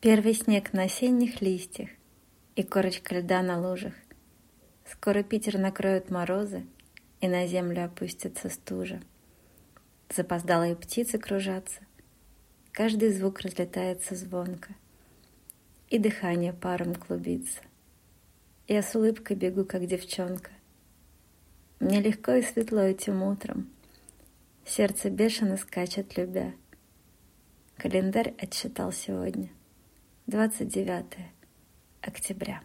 Первый снег на осенних листьях И корочка льда на лужах. Скоро Питер накроют морозы, И на землю опустится стужа. Запоздалые птицы кружатся, Каждый звук разлетается звонко, И дыхание паром клубится. Я с улыбкой бегу, как девчонка. Мне легко и светло этим утром. Сердце бешено скачет, любя. Календарь отсчитал сегодня. 29 октября.